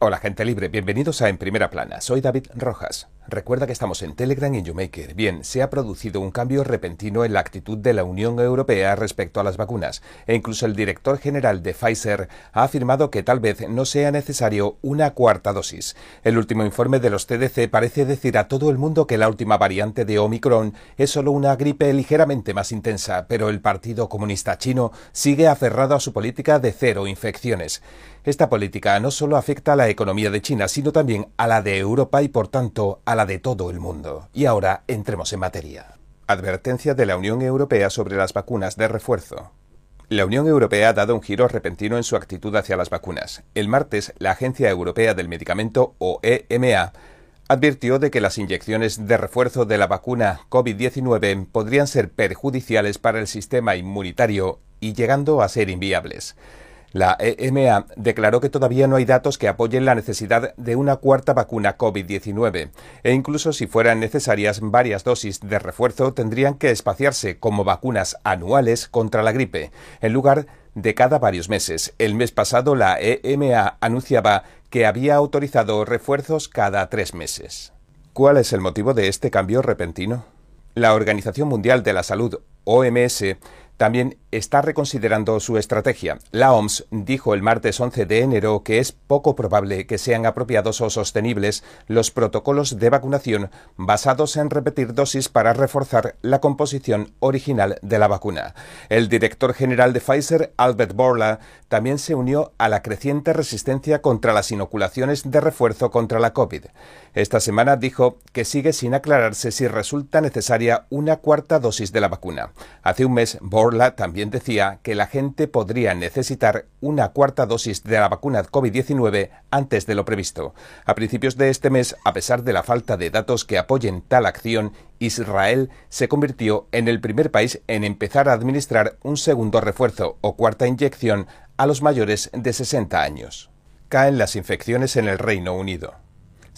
Hola gente libre, bienvenidos a En Primera Plana, soy David Rojas. Recuerda que estamos en Telegram y en YouMaker. Bien, se ha producido un cambio repentino en la actitud de la Unión Europea respecto a las vacunas, e incluso el director general de Pfizer ha afirmado que tal vez no sea necesario una cuarta dosis. El último informe de los CDC parece decir a todo el mundo que la última variante de Omicron es solo una gripe ligeramente más intensa, pero el Partido Comunista Chino sigue aferrado a su política de cero infecciones. Esta política no solo afecta a la economía de China, sino también a la de Europa y por tanto a la de todo el mundo. Y ahora entremos en materia. Advertencia de la Unión Europea sobre las vacunas de refuerzo. La Unión Europea ha dado un giro repentino en su actitud hacia las vacunas. El martes, la Agencia Europea del Medicamento, o EMA, advirtió de que las inyecciones de refuerzo de la vacuna COVID-19 podrían ser perjudiciales para el sistema inmunitario y llegando a ser inviables. La EMA declaró que todavía no hay datos que apoyen la necesidad de una cuarta vacuna COVID-19 e incluso si fueran necesarias varias dosis de refuerzo tendrían que espaciarse como vacunas anuales contra la gripe, en lugar de cada varios meses. El mes pasado la EMA anunciaba que había autorizado refuerzos cada tres meses. ¿Cuál es el motivo de este cambio repentino? La Organización Mundial de la Salud, OMS, también está reconsiderando su estrategia. La OMS dijo el martes 11 de enero que es poco probable que sean apropiados o sostenibles los protocolos de vacunación basados en repetir dosis para reforzar la composición original de la vacuna. El director general de Pfizer, Albert Bourla, también se unió a la creciente resistencia contra las inoculaciones de refuerzo contra la COVID. Esta semana dijo que sigue sin aclararse si resulta necesaria una cuarta dosis de la vacuna. Hace un mes, Borla también decía que la gente podría necesitar una cuarta dosis de la vacuna COVID-19 antes de lo previsto. A principios de este mes, a pesar de la falta de datos que apoyen tal acción, Israel se convirtió en el primer país en empezar a administrar un segundo refuerzo o cuarta inyección a los mayores de 60 años. Caen las infecciones en el Reino Unido.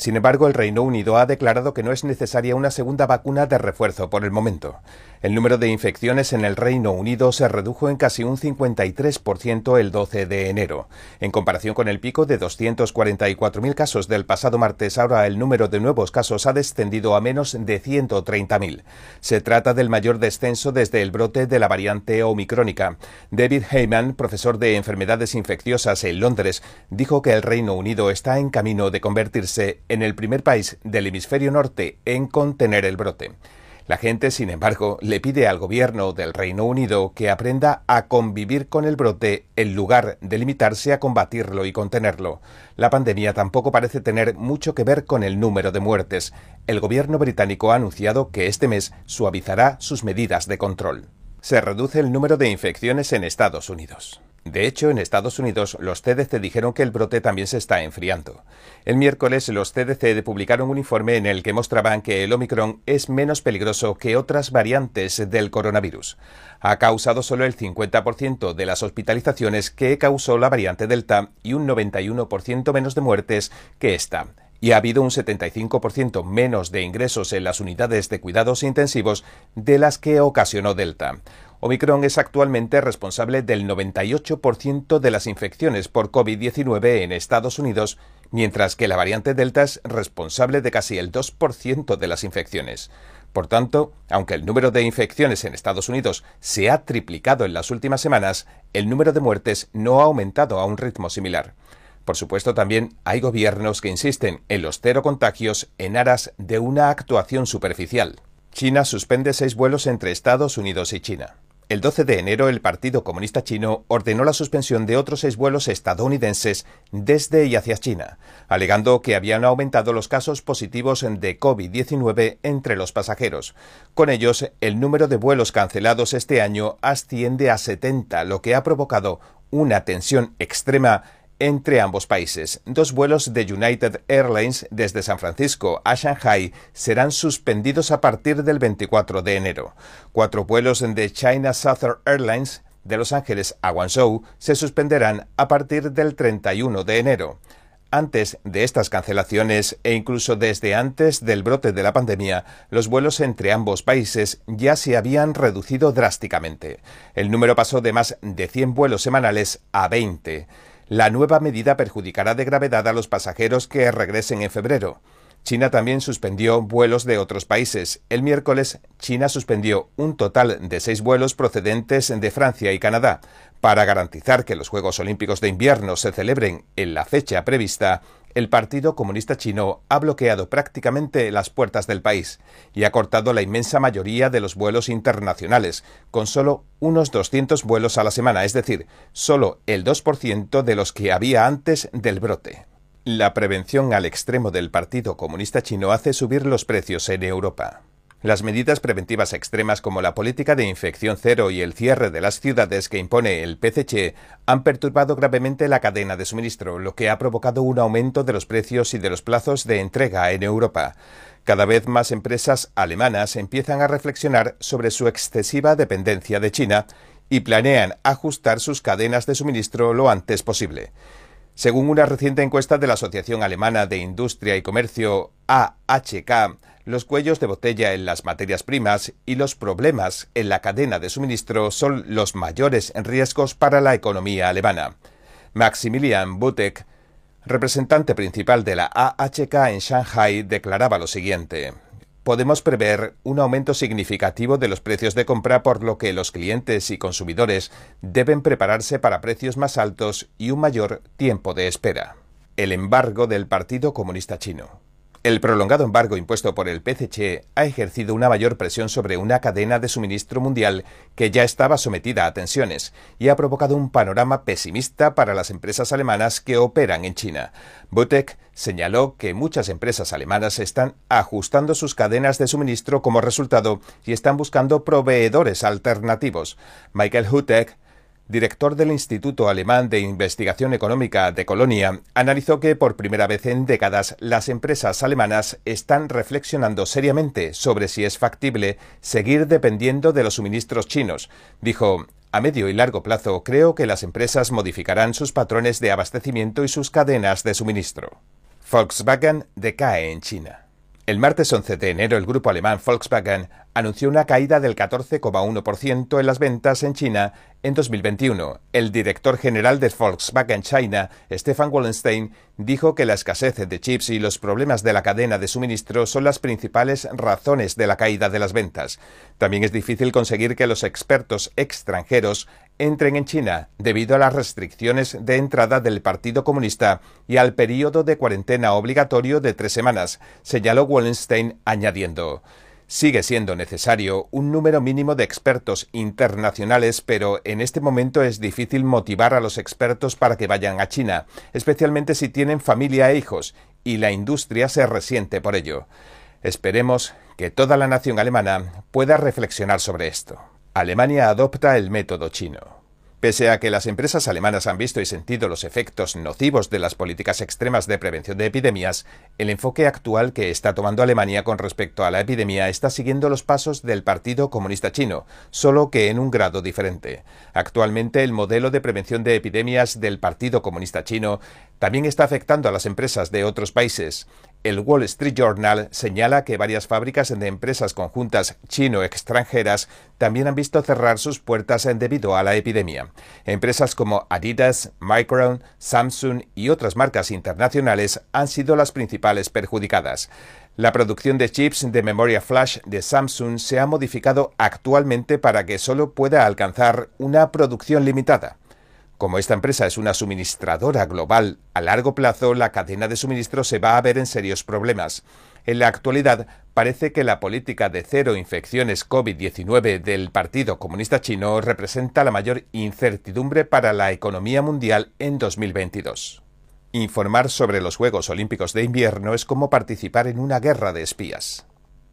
Sin embargo, el Reino Unido ha declarado que no es necesaria una segunda vacuna de refuerzo por el momento. El número de infecciones en el Reino Unido se redujo en casi un 53% el 12 de enero. En comparación con el pico de 244.000 casos del pasado martes, ahora el número de nuevos casos ha descendido a menos de 130.000. Se trata del mayor descenso desde el brote de la variante omicrónica. David Heyman, profesor de enfermedades infecciosas en Londres, dijo que el Reino Unido está en camino de convertirse en el primer país del hemisferio norte en contener el brote. La gente, sin embargo, le pide al gobierno del Reino Unido que aprenda a convivir con el brote en lugar de limitarse a combatirlo y contenerlo. La pandemia tampoco parece tener mucho que ver con el número de muertes. El gobierno británico ha anunciado que este mes suavizará sus medidas de control. Se reduce el número de infecciones en Estados Unidos. De hecho, en Estados Unidos los CDC dijeron que el brote también se está enfriando. El miércoles los CDC publicaron un informe en el que mostraban que el Omicron es menos peligroso que otras variantes del coronavirus. Ha causado solo el 50% de las hospitalizaciones que causó la variante Delta y un 91% menos de muertes que esta y ha habido un 75% menos de ingresos en las unidades de cuidados intensivos de las que ocasionó Delta. Omicron es actualmente responsable del 98% de las infecciones por COVID-19 en Estados Unidos, mientras que la variante Delta es responsable de casi el 2% de las infecciones. Por tanto, aunque el número de infecciones en Estados Unidos se ha triplicado en las últimas semanas, el número de muertes no ha aumentado a un ritmo similar. Por supuesto, también hay gobiernos que insisten en los cero contagios en aras de una actuación superficial. China suspende seis vuelos entre Estados Unidos y China. El 12 de enero, el Partido Comunista Chino ordenó la suspensión de otros seis vuelos estadounidenses desde y hacia China, alegando que habían aumentado los casos positivos de COVID-19 entre los pasajeros. Con ellos, el número de vuelos cancelados este año asciende a 70, lo que ha provocado una tensión extrema entre ambos países. Dos vuelos de United Airlines desde San Francisco a Shanghai serán suspendidos a partir del 24 de enero. Cuatro vuelos de China Southern Airlines de Los Ángeles a Guangzhou se suspenderán a partir del 31 de enero. Antes de estas cancelaciones e incluso desde antes del brote de la pandemia, los vuelos entre ambos países ya se habían reducido drásticamente. El número pasó de más de 100 vuelos semanales a 20. La nueva medida perjudicará de gravedad a los pasajeros que regresen en febrero. China también suspendió vuelos de otros países. El miércoles, China suspendió un total de seis vuelos procedentes de Francia y Canadá. Para garantizar que los Juegos Olímpicos de Invierno se celebren en la fecha prevista, el Partido Comunista Chino ha bloqueado prácticamente las puertas del país y ha cortado la inmensa mayoría de los vuelos internacionales, con solo unos 200 vuelos a la semana, es decir, solo el 2% de los que había antes del brote. La prevención al extremo del Partido Comunista Chino hace subir los precios en Europa. Las medidas preventivas extremas como la política de infección cero y el cierre de las ciudades que impone el PCC han perturbado gravemente la cadena de suministro, lo que ha provocado un aumento de los precios y de los plazos de entrega en Europa. Cada vez más empresas alemanas empiezan a reflexionar sobre su excesiva dependencia de China y planean ajustar sus cadenas de suministro lo antes posible. Según una reciente encuesta de la Asociación Alemana de Industria y Comercio AHK, los cuellos de botella en las materias primas y los problemas en la cadena de suministro son los mayores riesgos para la economía alemana. Maximilian Butek, representante principal de la AHK en Shanghai, declaraba lo siguiente podemos prever un aumento significativo de los precios de compra por lo que los clientes y consumidores deben prepararse para precios más altos y un mayor tiempo de espera. El embargo del Partido Comunista Chino. El prolongado embargo impuesto por el PCC ha ejercido una mayor presión sobre una cadena de suministro mundial que ya estaba sometida a tensiones y ha provocado un panorama pesimista para las empresas alemanas que operan en China. Butek señaló que muchas empresas alemanas están ajustando sus cadenas de suministro como resultado y están buscando proveedores alternativos. Michael Hutek director del Instituto Alemán de Investigación Económica de Colonia, analizó que por primera vez en décadas las empresas alemanas están reflexionando seriamente sobre si es factible seguir dependiendo de los suministros chinos. Dijo, a medio y largo plazo creo que las empresas modificarán sus patrones de abastecimiento y sus cadenas de suministro. Volkswagen decae en China. El martes 11 de enero el grupo alemán Volkswagen anunció una caída del 14,1% en las ventas en China en 2021. El director general de Volkswagen China, Stefan Wallenstein, dijo que la escasez de chips y los problemas de la cadena de suministro son las principales razones de la caída de las ventas. También es difícil conseguir que los expertos extranjeros entren en China debido a las restricciones de entrada del Partido Comunista y al periodo de cuarentena obligatorio de tres semanas, señaló Wallenstein añadiendo. Sigue siendo necesario un número mínimo de expertos internacionales, pero en este momento es difícil motivar a los expertos para que vayan a China, especialmente si tienen familia e hijos, y la industria se resiente por ello. Esperemos que toda la nación alemana pueda reflexionar sobre esto. Alemania adopta el método chino. Pese a que las empresas alemanas han visto y sentido los efectos nocivos de las políticas extremas de prevención de epidemias, el enfoque actual que está tomando Alemania con respecto a la epidemia está siguiendo los pasos del Partido Comunista Chino, solo que en un grado diferente. Actualmente el modelo de prevención de epidemias del Partido Comunista Chino también está afectando a las empresas de otros países. El Wall Street Journal señala que varias fábricas de empresas conjuntas chino-extranjeras también han visto cerrar sus puertas debido a la epidemia. Empresas como Adidas, Micron, Samsung y otras marcas internacionales han sido las principales perjudicadas. La producción de chips de memoria flash de Samsung se ha modificado actualmente para que solo pueda alcanzar una producción limitada. Como esta empresa es una suministradora global, a largo plazo la cadena de suministro se va a ver en serios problemas. En la actualidad, parece que la política de cero infecciones COVID-19 del Partido Comunista Chino representa la mayor incertidumbre para la economía mundial en 2022. Informar sobre los Juegos Olímpicos de Invierno es como participar en una guerra de espías.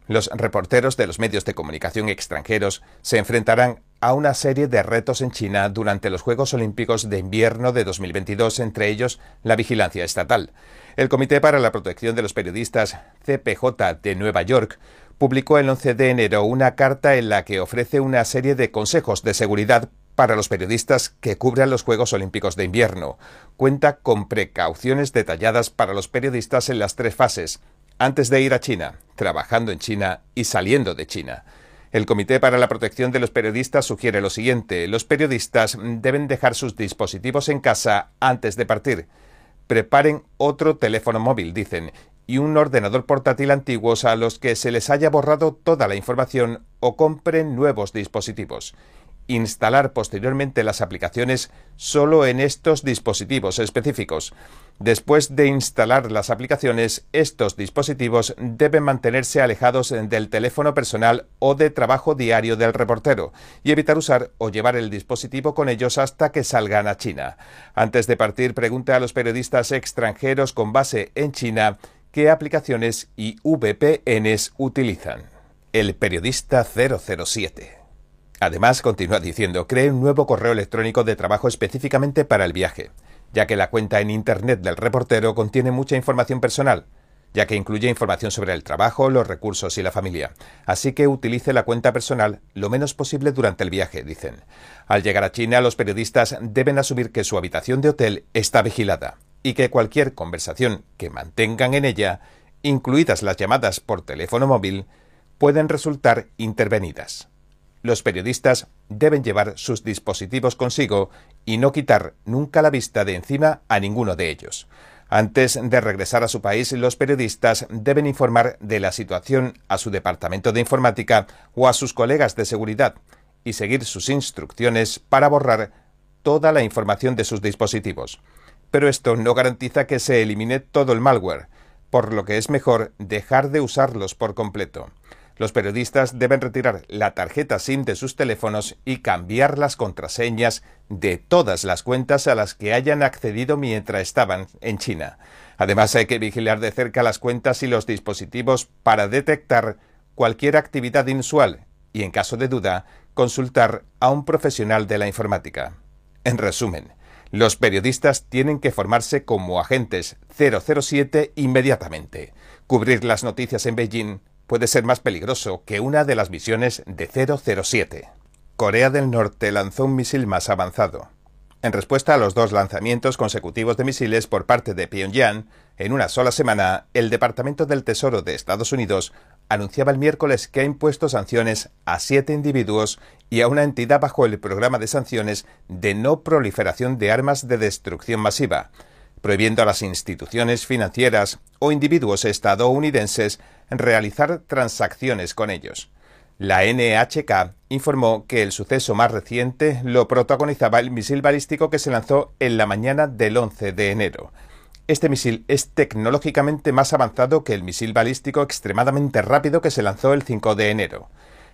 Los reporteros de los medios de comunicación extranjeros se enfrentarán a una serie de retos en China durante los Juegos Olímpicos de Invierno de 2022, entre ellos la vigilancia estatal. El Comité para la Protección de los Periodistas, CPJ de Nueva York, publicó el 11 de enero una carta en la que ofrece una serie de consejos de seguridad para los periodistas que cubran los Juegos Olímpicos de Invierno. Cuenta con precauciones detalladas para los periodistas en las tres fases, antes de ir a China, trabajando en China y saliendo de China. El Comité para la Protección de los Periodistas sugiere lo siguiente. Los periodistas deben dejar sus dispositivos en casa antes de partir. Preparen otro teléfono móvil, dicen, y un ordenador portátil antiguos a los que se les haya borrado toda la información o compren nuevos dispositivos instalar posteriormente las aplicaciones solo en estos dispositivos específicos. Después de instalar las aplicaciones, estos dispositivos deben mantenerse alejados del teléfono personal o de trabajo diario del reportero y evitar usar o llevar el dispositivo con ellos hasta que salgan a China. Antes de partir, pregunte a los periodistas extranjeros con base en China qué aplicaciones y VPNs utilizan. El periodista 007 Además, continúa diciendo, cree un nuevo correo electrónico de trabajo específicamente para el viaje, ya que la cuenta en Internet del reportero contiene mucha información personal, ya que incluye información sobre el trabajo, los recursos y la familia. Así que utilice la cuenta personal lo menos posible durante el viaje, dicen. Al llegar a China, los periodistas deben asumir que su habitación de hotel está vigilada y que cualquier conversación que mantengan en ella, incluidas las llamadas por teléfono móvil, pueden resultar intervenidas. Los periodistas deben llevar sus dispositivos consigo y no quitar nunca la vista de encima a ninguno de ellos. Antes de regresar a su país, los periodistas deben informar de la situación a su departamento de informática o a sus colegas de seguridad y seguir sus instrucciones para borrar toda la información de sus dispositivos. Pero esto no garantiza que se elimine todo el malware, por lo que es mejor dejar de usarlos por completo. Los periodistas deben retirar la tarjeta SIM de sus teléfonos y cambiar las contraseñas de todas las cuentas a las que hayan accedido mientras estaban en China. Además, hay que vigilar de cerca las cuentas y los dispositivos para detectar cualquier actividad inusual y, en caso de duda, consultar a un profesional de la informática. En resumen, los periodistas tienen que formarse como agentes 007 inmediatamente, cubrir las noticias en Beijing puede ser más peligroso que una de las misiones de 007. Corea del Norte lanzó un misil más avanzado. En respuesta a los dos lanzamientos consecutivos de misiles por parte de Pyongyang, en una sola semana, el Departamento del Tesoro de Estados Unidos anunciaba el miércoles que ha impuesto sanciones a siete individuos y a una entidad bajo el programa de sanciones de no proliferación de armas de destrucción masiva, prohibiendo a las instituciones financieras o individuos estadounidenses realizar transacciones con ellos. La NHK informó que el suceso más reciente lo protagonizaba el misil balístico que se lanzó en la mañana del 11 de enero. Este misil es tecnológicamente más avanzado que el misil balístico extremadamente rápido que se lanzó el 5 de enero.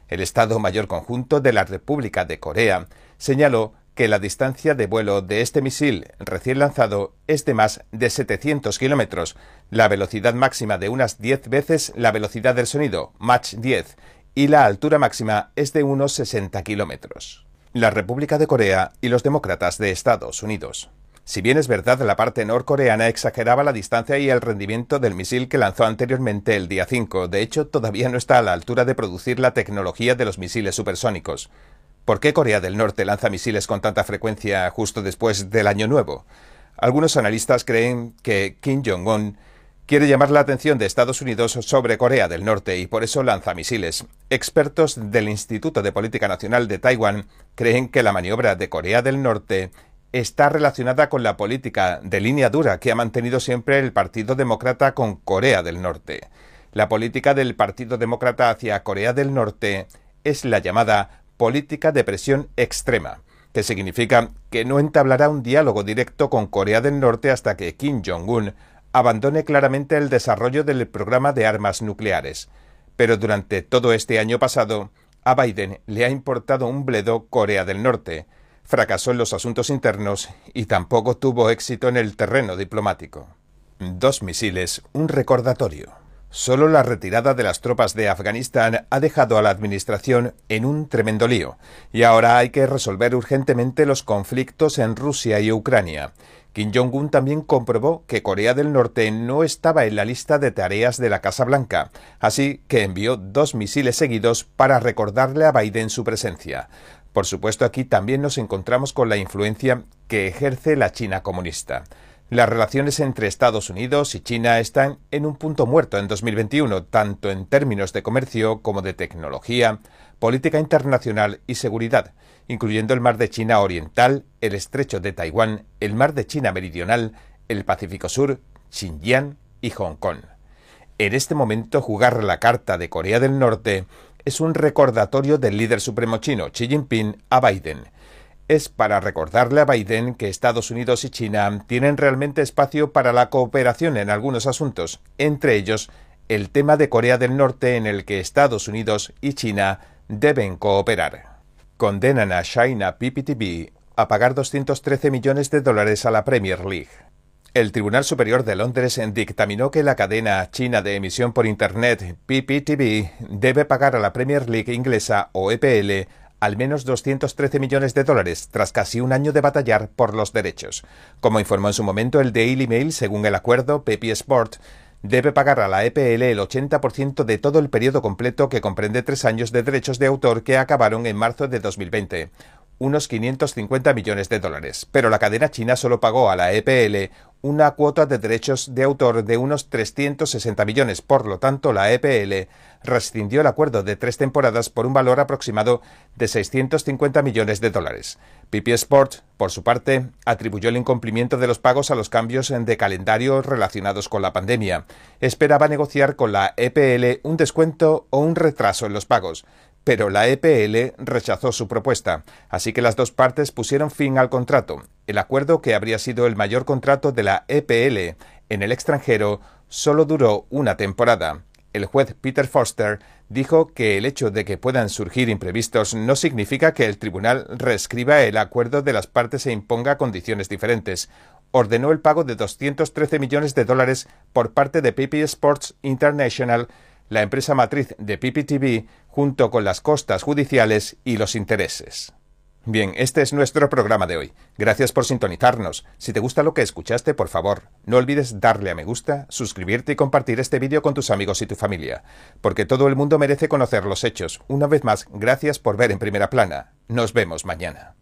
El Estado Mayor Conjunto de la República de Corea señaló que la distancia de vuelo de este misil recién lanzado es de más de 700 kilómetros, la velocidad máxima de unas 10 veces la velocidad del sonido, Mach 10, y la altura máxima es de unos 60 kilómetros. La República de Corea y los demócratas de Estados Unidos. Si bien es verdad, la parte norcoreana exageraba la distancia y el rendimiento del misil que lanzó anteriormente el día 5. De hecho, todavía no está a la altura de producir la tecnología de los misiles supersónicos. ¿Por qué Corea del Norte lanza misiles con tanta frecuencia justo después del Año Nuevo? Algunos analistas creen que Kim Jong-un quiere llamar la atención de Estados Unidos sobre Corea del Norte y por eso lanza misiles. Expertos del Instituto de Política Nacional de Taiwán creen que la maniobra de Corea del Norte está relacionada con la política de línea dura que ha mantenido siempre el Partido Demócrata con Corea del Norte. La política del Partido Demócrata hacia Corea del Norte es la llamada política de presión extrema, que significa que no entablará un diálogo directo con Corea del Norte hasta que Kim Jong-un abandone claramente el desarrollo del programa de armas nucleares. Pero durante todo este año pasado, a Biden le ha importado un bledo Corea del Norte, fracasó en los asuntos internos y tampoco tuvo éxito en el terreno diplomático. Dos misiles, un recordatorio. Solo la retirada de las tropas de Afganistán ha dejado a la Administración en un tremendo lío, y ahora hay que resolver urgentemente los conflictos en Rusia y Ucrania. Kim Jong-un también comprobó que Corea del Norte no estaba en la lista de tareas de la Casa Blanca, así que envió dos misiles seguidos para recordarle a Biden su presencia. Por supuesto, aquí también nos encontramos con la influencia que ejerce la China comunista. Las relaciones entre Estados Unidos y China están en un punto muerto en 2021, tanto en términos de comercio como de tecnología, política internacional y seguridad, incluyendo el mar de China Oriental, el estrecho de Taiwán, el mar de China Meridional, el Pacífico Sur, Xinjiang y Hong Kong. En este momento jugar la carta de Corea del Norte es un recordatorio del líder supremo chino Xi Jinping a Biden. Es para recordarle a Biden que Estados Unidos y China tienen realmente espacio para la cooperación en algunos asuntos, entre ellos el tema de Corea del Norte en el que Estados Unidos y China deben cooperar. Condenan a China PPTV a pagar 213 millones de dólares a la Premier League. El Tribunal Superior de Londres dictaminó que la cadena china de emisión por Internet PPTV debe pagar a la Premier League inglesa o EPL al menos 213 millones de dólares tras casi un año de batallar por los derechos. Como informó en su momento el Daily Mail, según el acuerdo, PP Sport debe pagar a la EPL el 80% de todo el periodo completo que comprende tres años de derechos de autor que acabaron en marzo de 2020 unos 550 millones de dólares, pero la cadena china solo pagó a la EPL una cuota de derechos de autor de unos 360 millones. Por lo tanto, la EPL rescindió el acuerdo de tres temporadas por un valor aproximado de 650 millones de dólares. PP Sport, por su parte, atribuyó el incumplimiento de los pagos a los cambios de calendario relacionados con la pandemia. Esperaba negociar con la EPL un descuento o un retraso en los pagos, pero la EPL rechazó su propuesta, así que las dos partes pusieron fin al contrato. El acuerdo, que habría sido el mayor contrato de la EPL en el extranjero, solo duró una temporada. El juez Peter Foster dijo que el hecho de que puedan surgir imprevistos no significa que el tribunal reescriba el acuerdo de las partes e imponga condiciones diferentes. Ordenó el pago de 213 millones de dólares por parte de PP Sports International la empresa matriz de PPTV, junto con las costas judiciales y los intereses. Bien, este es nuestro programa de hoy. Gracias por sintonizarnos. Si te gusta lo que escuchaste, por favor, no olvides darle a me gusta, suscribirte y compartir este vídeo con tus amigos y tu familia, porque todo el mundo merece conocer los hechos. Una vez más, gracias por ver en primera plana. Nos vemos mañana.